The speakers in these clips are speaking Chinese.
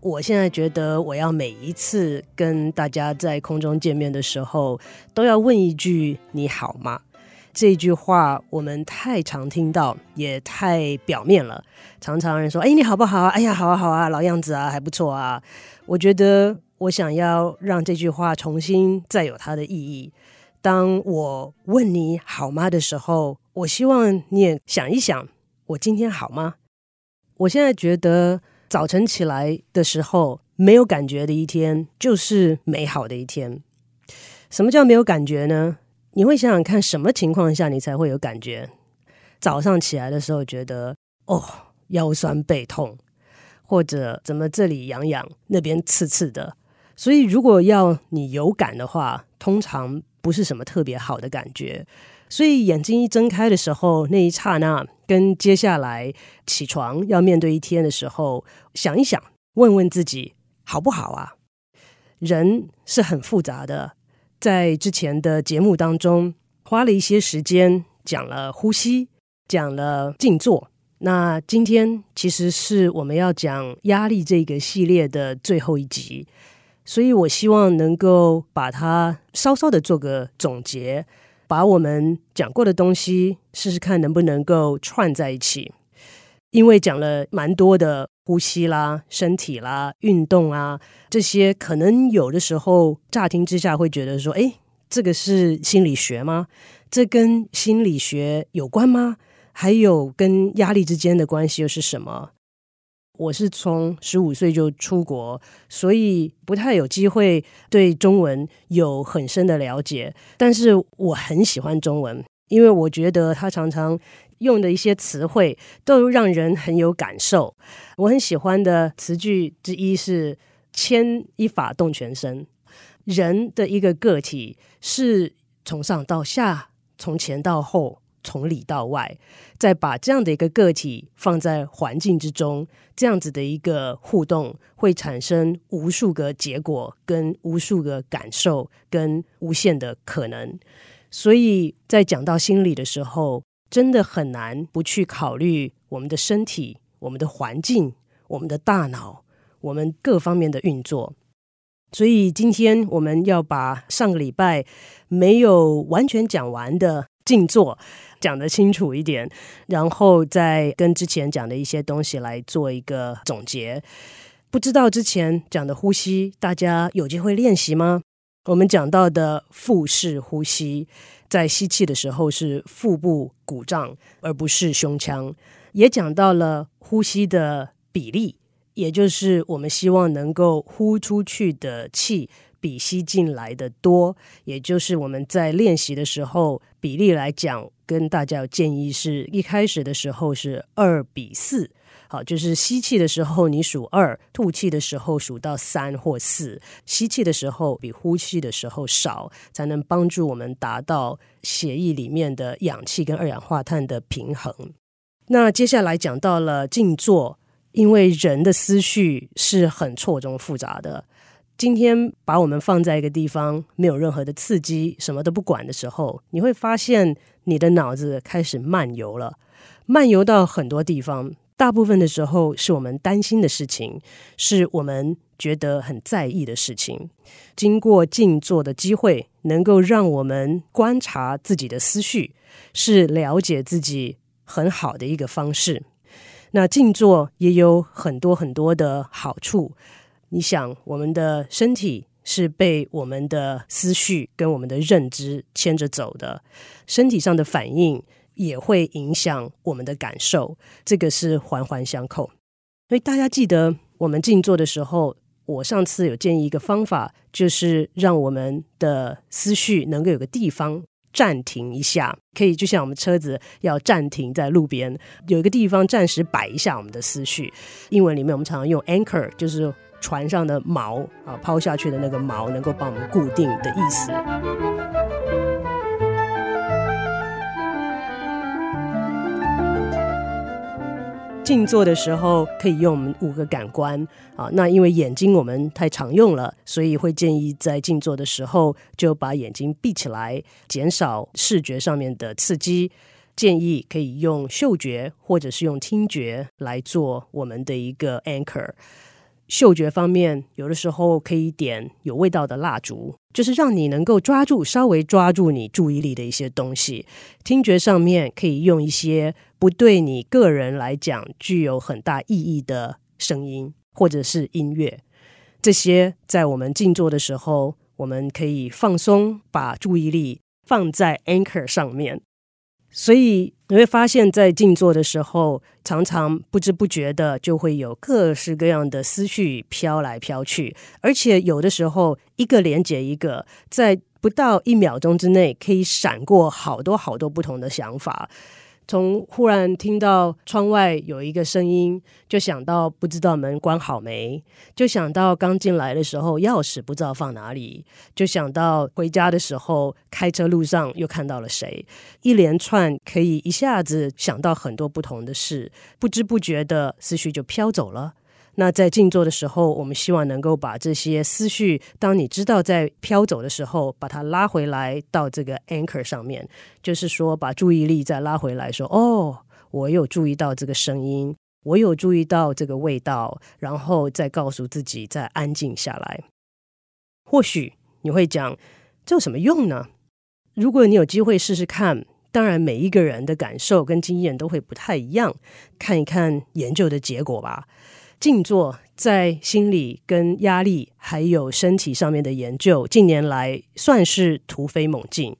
我现在觉得，我要每一次跟大家在空中见面的时候，都要问一句“你好吗”？这句话我们太常听到，也太表面了。常常人说：“哎，你好不好？哎呀，好啊，好啊，老样子啊，还不错啊。”我觉得，我想要让这句话重新再有它的意义。当我问你好吗的时候，我希望你也想一想。我今天好吗？我现在觉得早晨起来的时候没有感觉的一天就是美好的一天。什么叫没有感觉呢？你会想想看，什么情况下你才会有感觉？早上起来的时候觉得哦，腰酸背痛，或者怎么这里痒痒，那边刺刺的。所以如果要你有感的话，通常不是什么特别好的感觉。所以眼睛一睁开的时候，那一刹那，跟接下来起床要面对一天的时候，想一想，问问自己好不好啊？人是很复杂的，在之前的节目当中花了一些时间讲了呼吸，讲了静坐。那今天其实是我们要讲压力这个系列的最后一集，所以我希望能够把它稍稍的做个总结。把我们讲过的东西试试看能不能够串在一起，因为讲了蛮多的呼吸啦、身体啦、运动啊这些，可能有的时候乍听之下会觉得说：“哎，这个是心理学吗？这跟心理学有关吗？还有跟压力之间的关系又是什么？”我是从十五岁就出国，所以不太有机会对中文有很深的了解。但是我很喜欢中文，因为我觉得它常常用的一些词汇都让人很有感受。我很喜欢的词句之一是“牵一发动全身”。人的一个个体是从上到下，从前到后。从里到外，再把这样的一个个体放在环境之中，这样子的一个互动会产生无数个结果，跟无数个感受，跟无限的可能。所以在讲到心理的时候，真的很难不去考虑我们的身体、我们的环境、我们的大脑、我们各方面的运作。所以今天我们要把上个礼拜没有完全讲完的静坐。讲得清楚一点，然后再跟之前讲的一些东西来做一个总结。不知道之前讲的呼吸，大家有机会练习吗？我们讲到的腹式呼吸，在吸气的时候是腹部鼓胀，而不是胸腔。也讲到了呼吸的比例，也就是我们希望能够呼出去的气比吸进来的多，也就是我们在练习的时候比例来讲。跟大家有建议是，一开始的时候是二比四，好，就是吸气的时候你数二，吐气的时候数到三或四，吸气的时候比呼气的时候少，才能帮助我们达到血液里面的氧气跟二氧化碳的平衡。那接下来讲到了静坐，因为人的思绪是很错综复杂的。今天把我们放在一个地方，没有任何的刺激，什么都不管的时候，你会发现你的脑子开始漫游了，漫游到很多地方。大部分的时候是我们担心的事情，是我们觉得很在意的事情。经过静坐的机会，能够让我们观察自己的思绪，是了解自己很好的一个方式。那静坐也有很多很多的好处。你想，我们的身体是被我们的思绪跟我们的认知牵着走的，身体上的反应也会影响我们的感受，这个是环环相扣。所以大家记得，我们静坐的时候，我上次有建议一个方法，就是让我们的思绪能够有个地方暂停一下，可以就像我们车子要暂停在路边，有一个地方暂时摆一下我们的思绪。英文里面我们常常用 anchor，就是。船上的锚啊，抛下去的那个锚能够帮我们固定的意思。静坐的时候可以用我们五个感官啊，那因为眼睛我们太常用了，所以会建议在静坐的时候就把眼睛闭起来，减少视觉上面的刺激。建议可以用嗅觉或者是用听觉来做我们的一个 anchor。嗅觉方面，有的时候可以点有味道的蜡烛，就是让你能够抓住稍微抓住你注意力的一些东西。听觉上面可以用一些不对你个人来讲具有很大意义的声音或者是音乐。这些在我们静坐的时候，我们可以放松，把注意力放在 anchor 上面。所以你会发现，在静坐的时候，常常不知不觉的就会有各式各样的思绪飘来飘去，而且有的时候一个连接一个，在不到一秒钟之内，可以闪过好多好多不同的想法。从忽然听到窗外有一个声音，就想到不知道门关好没，就想到刚进来的时候钥匙不知道放哪里，就想到回家的时候开车路上又看到了谁，一连串可以一下子想到很多不同的事，不知不觉的思绪就飘走了。那在静坐的时候，我们希望能够把这些思绪，当你知道在飘走的时候，把它拉回来到这个 anchor 上面，就是说把注意力再拉回来，说哦，我有注意到这个声音，我有注意到这个味道，然后再告诉自己再安静下来。或许你会讲，这有什么用呢？如果你有机会试试看，当然每一个人的感受跟经验都会不太一样，看一看研究的结果吧。静坐在心理跟压力还有身体上面的研究，近年来算是突飞猛进。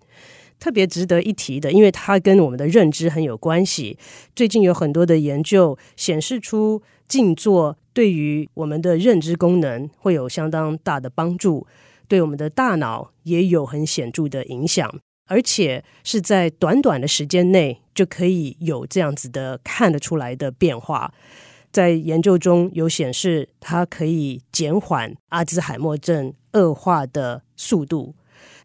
特别值得一提的，因为它跟我们的认知很有关系。最近有很多的研究显示出，静坐对于我们的认知功能会有相当大的帮助，对我们的大脑也有很显著的影响，而且是在短短的时间内就可以有这样子的看得出来的变化。在研究中有显示，它可以减缓阿兹海默症恶化的速度。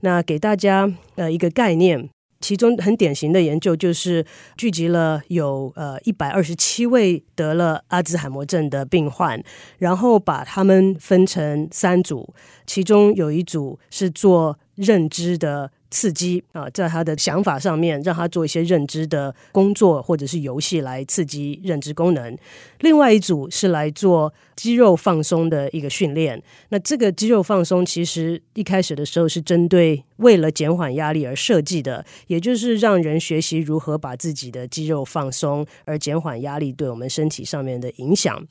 那给大家呃一个概念，其中很典型的研究就是聚集了有呃一百二十七位得了阿兹海默症的病患，然后把他们分成三组，其中有一组是做认知的。刺激啊，在他的想法上面，让他做一些认知的工作或者是游戏来刺激认知功能。另外一组是来做肌肉放松的一个训练。那这个肌肉放松其实一开始的时候是针对为了减缓压力而设计的，也就是让人学习如何把自己的肌肉放松，而减缓压力对我们身体上面的影响。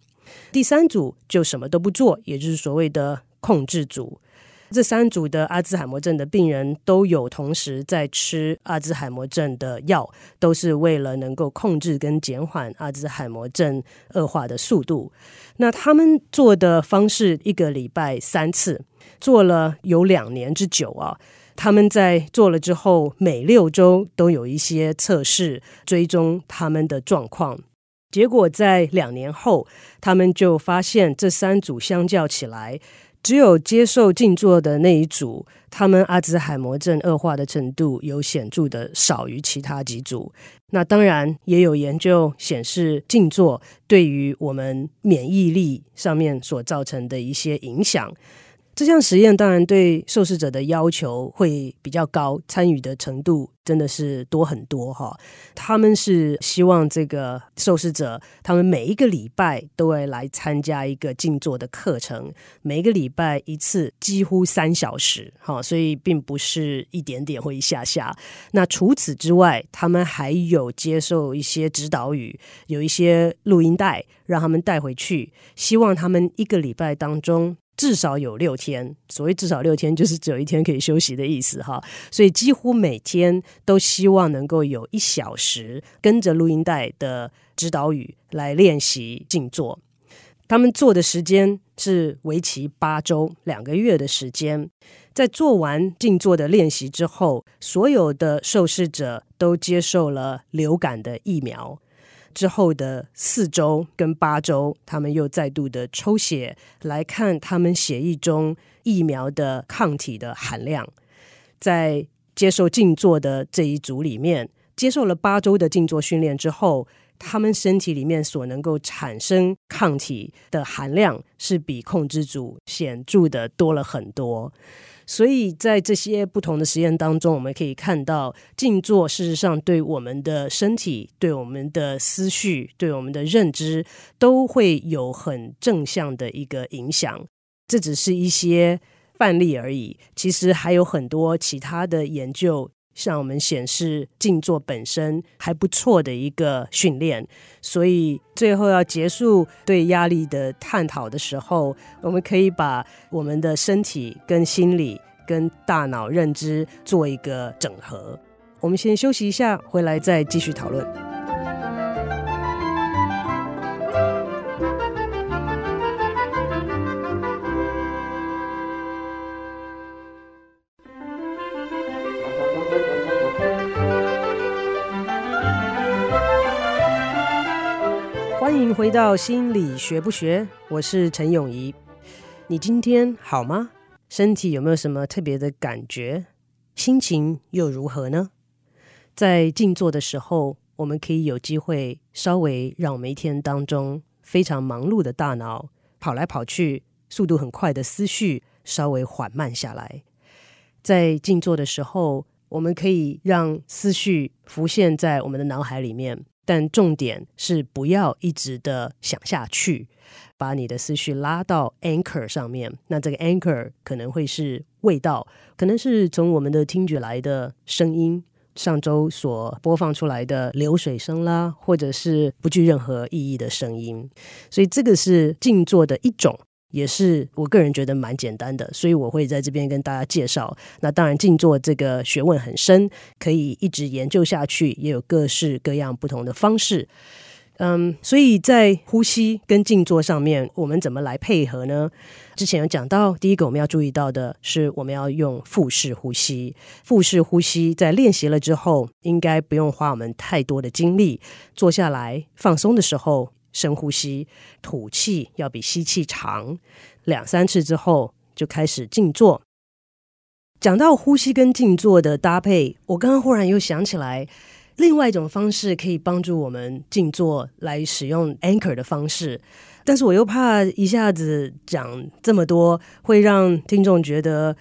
第三组就什么都不做，也就是所谓的控制组。这三组的阿兹海默症的病人都有同时在吃阿兹海默症的药，都是为了能够控制跟减缓阿兹海默症恶化的速度。那他们做的方式，一个礼拜三次，做了有两年之久啊。他们在做了之后，每六周都有一些测试，追踪他们的状况。结果在两年后，他们就发现这三组相较起来。只有接受静坐的那一组，他们阿兹海默症恶化的程度有显著的少于其他几组。那当然也有研究显示，静坐对于我们免疫力上面所造成的一些影响。这项实验当然对受试者的要求会比较高，参与的程度真的是多很多哈。他们是希望这个受试者，他们每一个礼拜都会来参加一个静坐的课程，每一个礼拜一次，几乎三小时哈，所以并不是一点点或一下下。那除此之外，他们还有接受一些指导语，有一些录音带让他们带回去，希望他们一个礼拜当中。至少有六天，所谓至少六天，就是只有一天可以休息的意思哈。所以几乎每天都希望能够有一小时跟着录音带的指导语来练习静坐。他们做的时间是为期八周，两个月的时间。在做完静坐的练习之后，所有的受试者都接受了流感的疫苗。之后的四周跟八周，他们又再度的抽血来看他们血液中疫苗的抗体的含量。在接受静坐的这一组里面，接受了八周的静坐训练之后，他们身体里面所能够产生抗体的含量是比控制组显著的多了很多。所以在这些不同的实验当中，我们可以看到，静坐事实上对我们的身体、对我们的思绪、对我们的认知，都会有很正向的一个影响。这只是一些范例而已，其实还有很多其他的研究向我们显示，静坐本身还不错的一个训练。所以最后要结束对压力的探讨的时候，我们可以把我们的身体、跟心理、跟大脑认知做一个整合。我们先休息一下，回来再继续讨论。欢迎回到心理学不学，我是陈永仪。你今天好吗？身体有没有什么特别的感觉？心情又如何呢？在静坐的时候，我们可以有机会稍微让我们一天当中非常忙碌的大脑跑来跑去、速度很快的思绪稍微缓慢下来。在静坐的时候，我们可以让思绪浮现在我们的脑海里面。但重点是不要一直的想下去，把你的思绪拉到 anchor 上面。那这个 anchor 可能会是味道，可能是从我们的听觉来的声音，上周所播放出来的流水声啦，或者是不具任何意义的声音。所以这个是静坐的一种。也是我个人觉得蛮简单的，所以我会在这边跟大家介绍。那当然，静坐这个学问很深，可以一直研究下去，也有各式各样不同的方式。嗯，所以在呼吸跟静坐上面，我们怎么来配合呢？之前有讲到，第一个我们要注意到的是，我们要用腹式呼吸。腹式呼吸在练习了之后，应该不用花我们太多的精力，坐下来放松的时候。深呼吸，吐气要比吸气长，两三次之后就开始静坐。讲到呼吸跟静坐的搭配，我刚刚忽然又想起来，另外一种方式可以帮助我们静坐来使用 anchor 的方式，但是我又怕一下子讲这么多，会让听众觉得。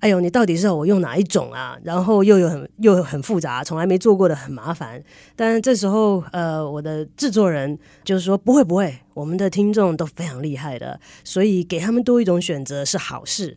哎呦，你到底是要我用哪一种啊？然后又有很又很复杂，从来没做过的很麻烦。但这时候，呃，我的制作人就是说不会不会，我们的听众都非常厉害的，所以给他们多一种选择是好事。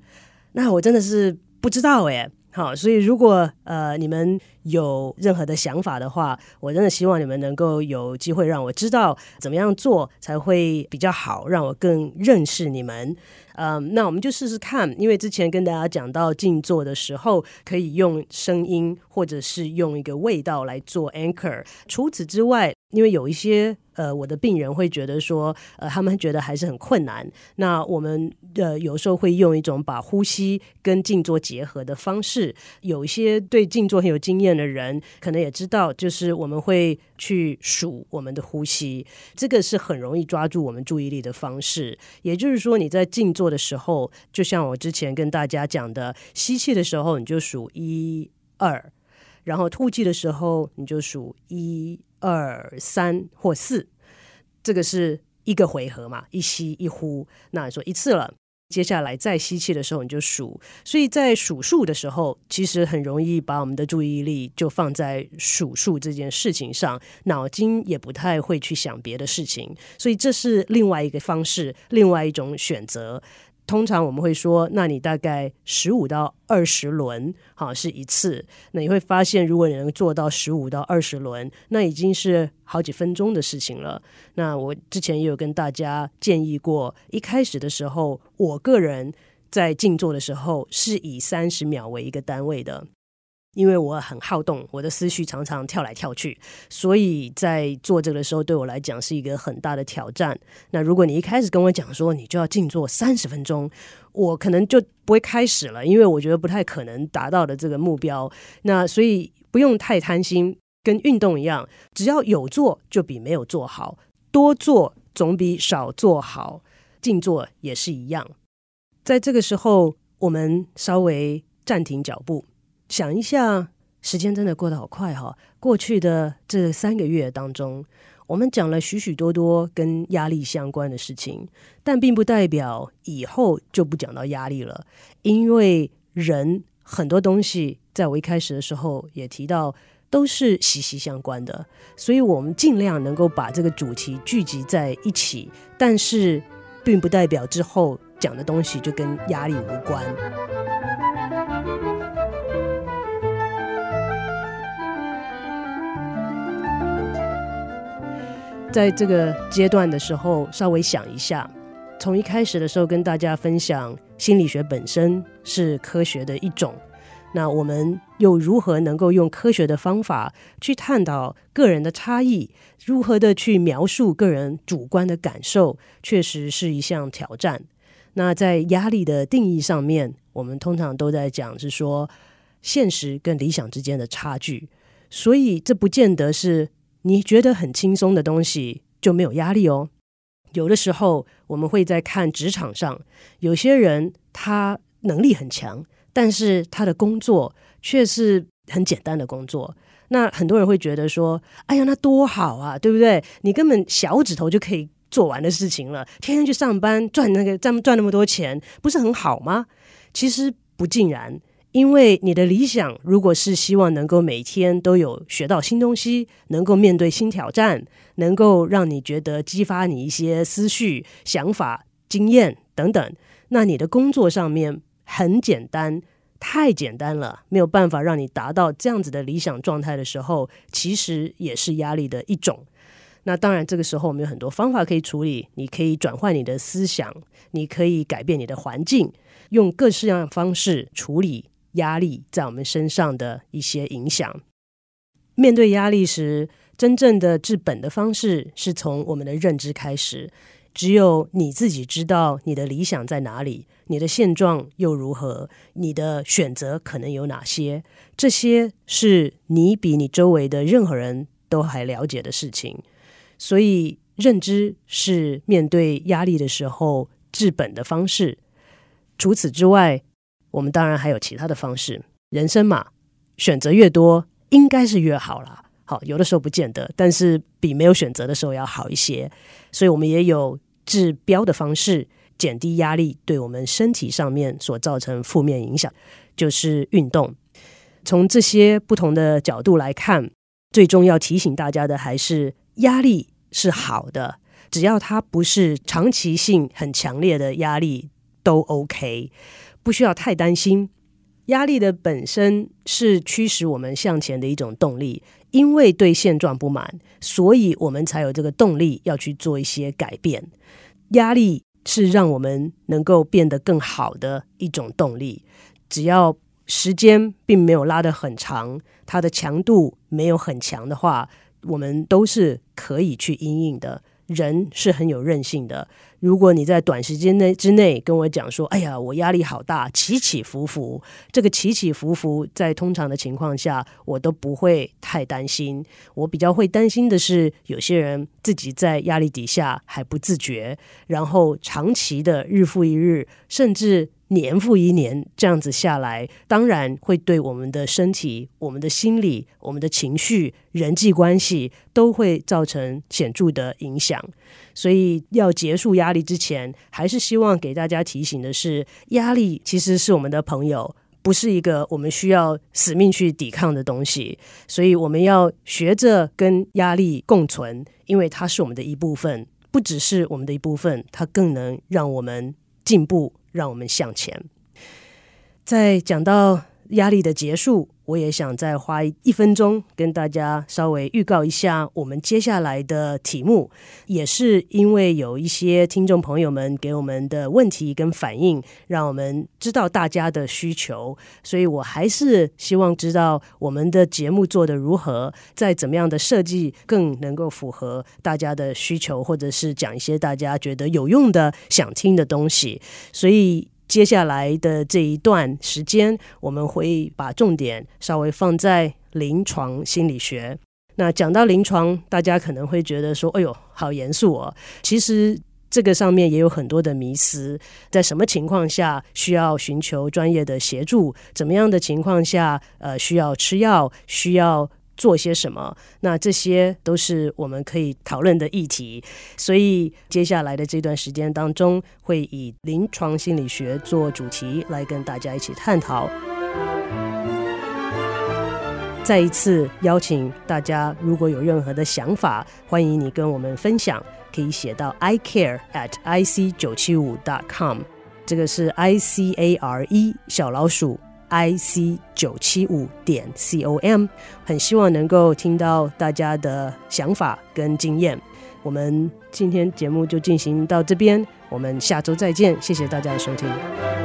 那我真的是不知道哎。好，所以如果呃你们有任何的想法的话，我真的希望你们能够有机会让我知道怎么样做才会比较好，让我更认识你们。嗯，那我们就试试看，因为之前跟大家讲到静坐的时候，可以用声音或者是用一个味道来做 anchor。除此之外，因为有一些。呃，我的病人会觉得说，呃，他们觉得还是很困难。那我们呃有时候会用一种把呼吸跟静坐结合的方式。有一些对静坐很有经验的人，可能也知道，就是我们会去数我们的呼吸，这个是很容易抓住我们注意力的方式。也就是说，你在静坐的时候，就像我之前跟大家讲的，吸气的时候你就数一二，然后吐气的时候你就数一。二三或四，这个是一个回合嘛，一吸一呼。那说一次了，接下来再吸气的时候你就数。所以在数数的时候，其实很容易把我们的注意力就放在数数这件事情上，脑筋也不太会去想别的事情。所以这是另外一个方式，另外一种选择。通常我们会说，那你大概十五到二十轮，好，是一次。那你会发现，如果你能做到十五到二十轮，那已经是好几分钟的事情了。那我之前也有跟大家建议过，一开始的时候，我个人在静坐的时候是以三十秒为一个单位的。因为我很好动，我的思绪常常跳来跳去，所以在做这个的时候，对我来讲是一个很大的挑战。那如果你一开始跟我讲说你就要静坐三十分钟，我可能就不会开始了，因为我觉得不太可能达到的这个目标。那所以不用太贪心，跟运动一样，只要有做就比没有做好，多做总比少做好。静坐也是一样。在这个时候，我们稍微暂停脚步，想一下，时间真的过得好快哈。过去的这三个月当中，我们讲了许许多多跟压力相关的事情，但并不代表以后就不讲到压力了，因为人很多东西，在我一开始的时候也提到，都是息息相关的，所以我们尽量能够把这个主题聚集在一起，但是并不代表之后。讲的东西就跟压力无关。在这个阶段的时候，稍微想一下，从一开始的时候跟大家分享，心理学本身是科学的一种，那我们又如何能够用科学的方法去探讨个人的差异，如何的去描述个人主观的感受，确实是一项挑战。那在压力的定义上面，我们通常都在讲是说现实跟理想之间的差距，所以这不见得是你觉得很轻松的东西就没有压力哦。有的时候我们会在看职场上，有些人他能力很强，但是他的工作却是很简单的工作。那很多人会觉得说：“哎呀，那多好啊，对不对？你根本小指头就可以。”做完的事情了，天天去上班赚那个赚赚那么多钱，不是很好吗？其实不尽然，因为你的理想如果是希望能够每天都有学到新东西，能够面对新挑战，能够让你觉得激发你一些思绪、想法、经验等等，那你的工作上面很简单，太简单了，没有办法让你达到这样子的理想状态的时候，其实也是压力的一种。那当然，这个时候我们有很多方法可以处理。你可以转换你的思想，你可以改变你的环境，用各式各样的方式处理压力在我们身上的一些影响。面对压力时，真正的治本的方式是从我们的认知开始。只有你自己知道你的理想在哪里，你的现状又如何，你的选择可能有哪些，这些是你比你周围的任何人都还了解的事情。所以，认知是面对压力的时候治本的方式。除此之外，我们当然还有其他的方式。人生嘛，选择越多，应该是越好啦。好，有的时候不见得，但是比没有选择的时候要好一些。所以我们也有治标的方式，减低压力对我们身体上面所造成负面影响，就是运动。从这些不同的角度来看，最终要提醒大家的还是压力。是好的，只要它不是长期性很强烈的压力，都 OK，不需要太担心。压力的本身是驱使我们向前的一种动力，因为对现状不满，所以我们才有这个动力要去做一些改变。压力是让我们能够变得更好的一种动力，只要时间并没有拉得很长，它的强度没有很强的话。我们都是可以去因应的，人是很有韧性的。如果你在短时间内之内跟我讲说：“哎呀，我压力好大，起起伏伏。”这个起起伏伏，在通常的情况下，我都不会太担心。我比较会担心的是，有些人自己在压力底下还不自觉，然后长期的日复一日，甚至。年复一年这样子下来，当然会对我们的身体、我们的心理、我们的情绪、人际关系都会造成显著的影响。所以要结束压力之前，还是希望给大家提醒的是，压力其实是我们的朋友，不是一个我们需要死命去抵抗的东西。所以我们要学着跟压力共存，因为它是我们的一部分，不只是我们的一部分，它更能让我们进步。让我们向前。在讲到压力的结束，我也想再花一分钟跟大家稍微预告一下我们接下来的题目。也是因为有一些听众朋友们给我们的问题跟反应，让我们知道大家的需求，所以我还是希望知道我们的节目做得如何，在怎么样的设计更能够符合大家的需求，或者是讲一些大家觉得有用的、想听的东西，所以。接下来的这一段时间，我们会把重点稍微放在临床心理学。那讲到临床，大家可能会觉得说：“哎呦，好严肃哦。”其实这个上面也有很多的迷思，在什么情况下需要寻求专业的协助？怎么样的情况下，呃，需要吃药？需要做些什么？那这些都是我们可以讨论的议题。所以接下来的这段时间当中，会以临床心理学做主题来跟大家一起探讨。再一次邀请大家，如果有任何的想法，欢迎你跟我们分享，可以写到 i care at i c 九七五 dot com，这个是 i c a r e 小老鼠 i c 九七五点 c o m，很希望能够听到大家的想法跟经验。我们今天节目就进行到这边，我们下周再见，谢谢大家的收听。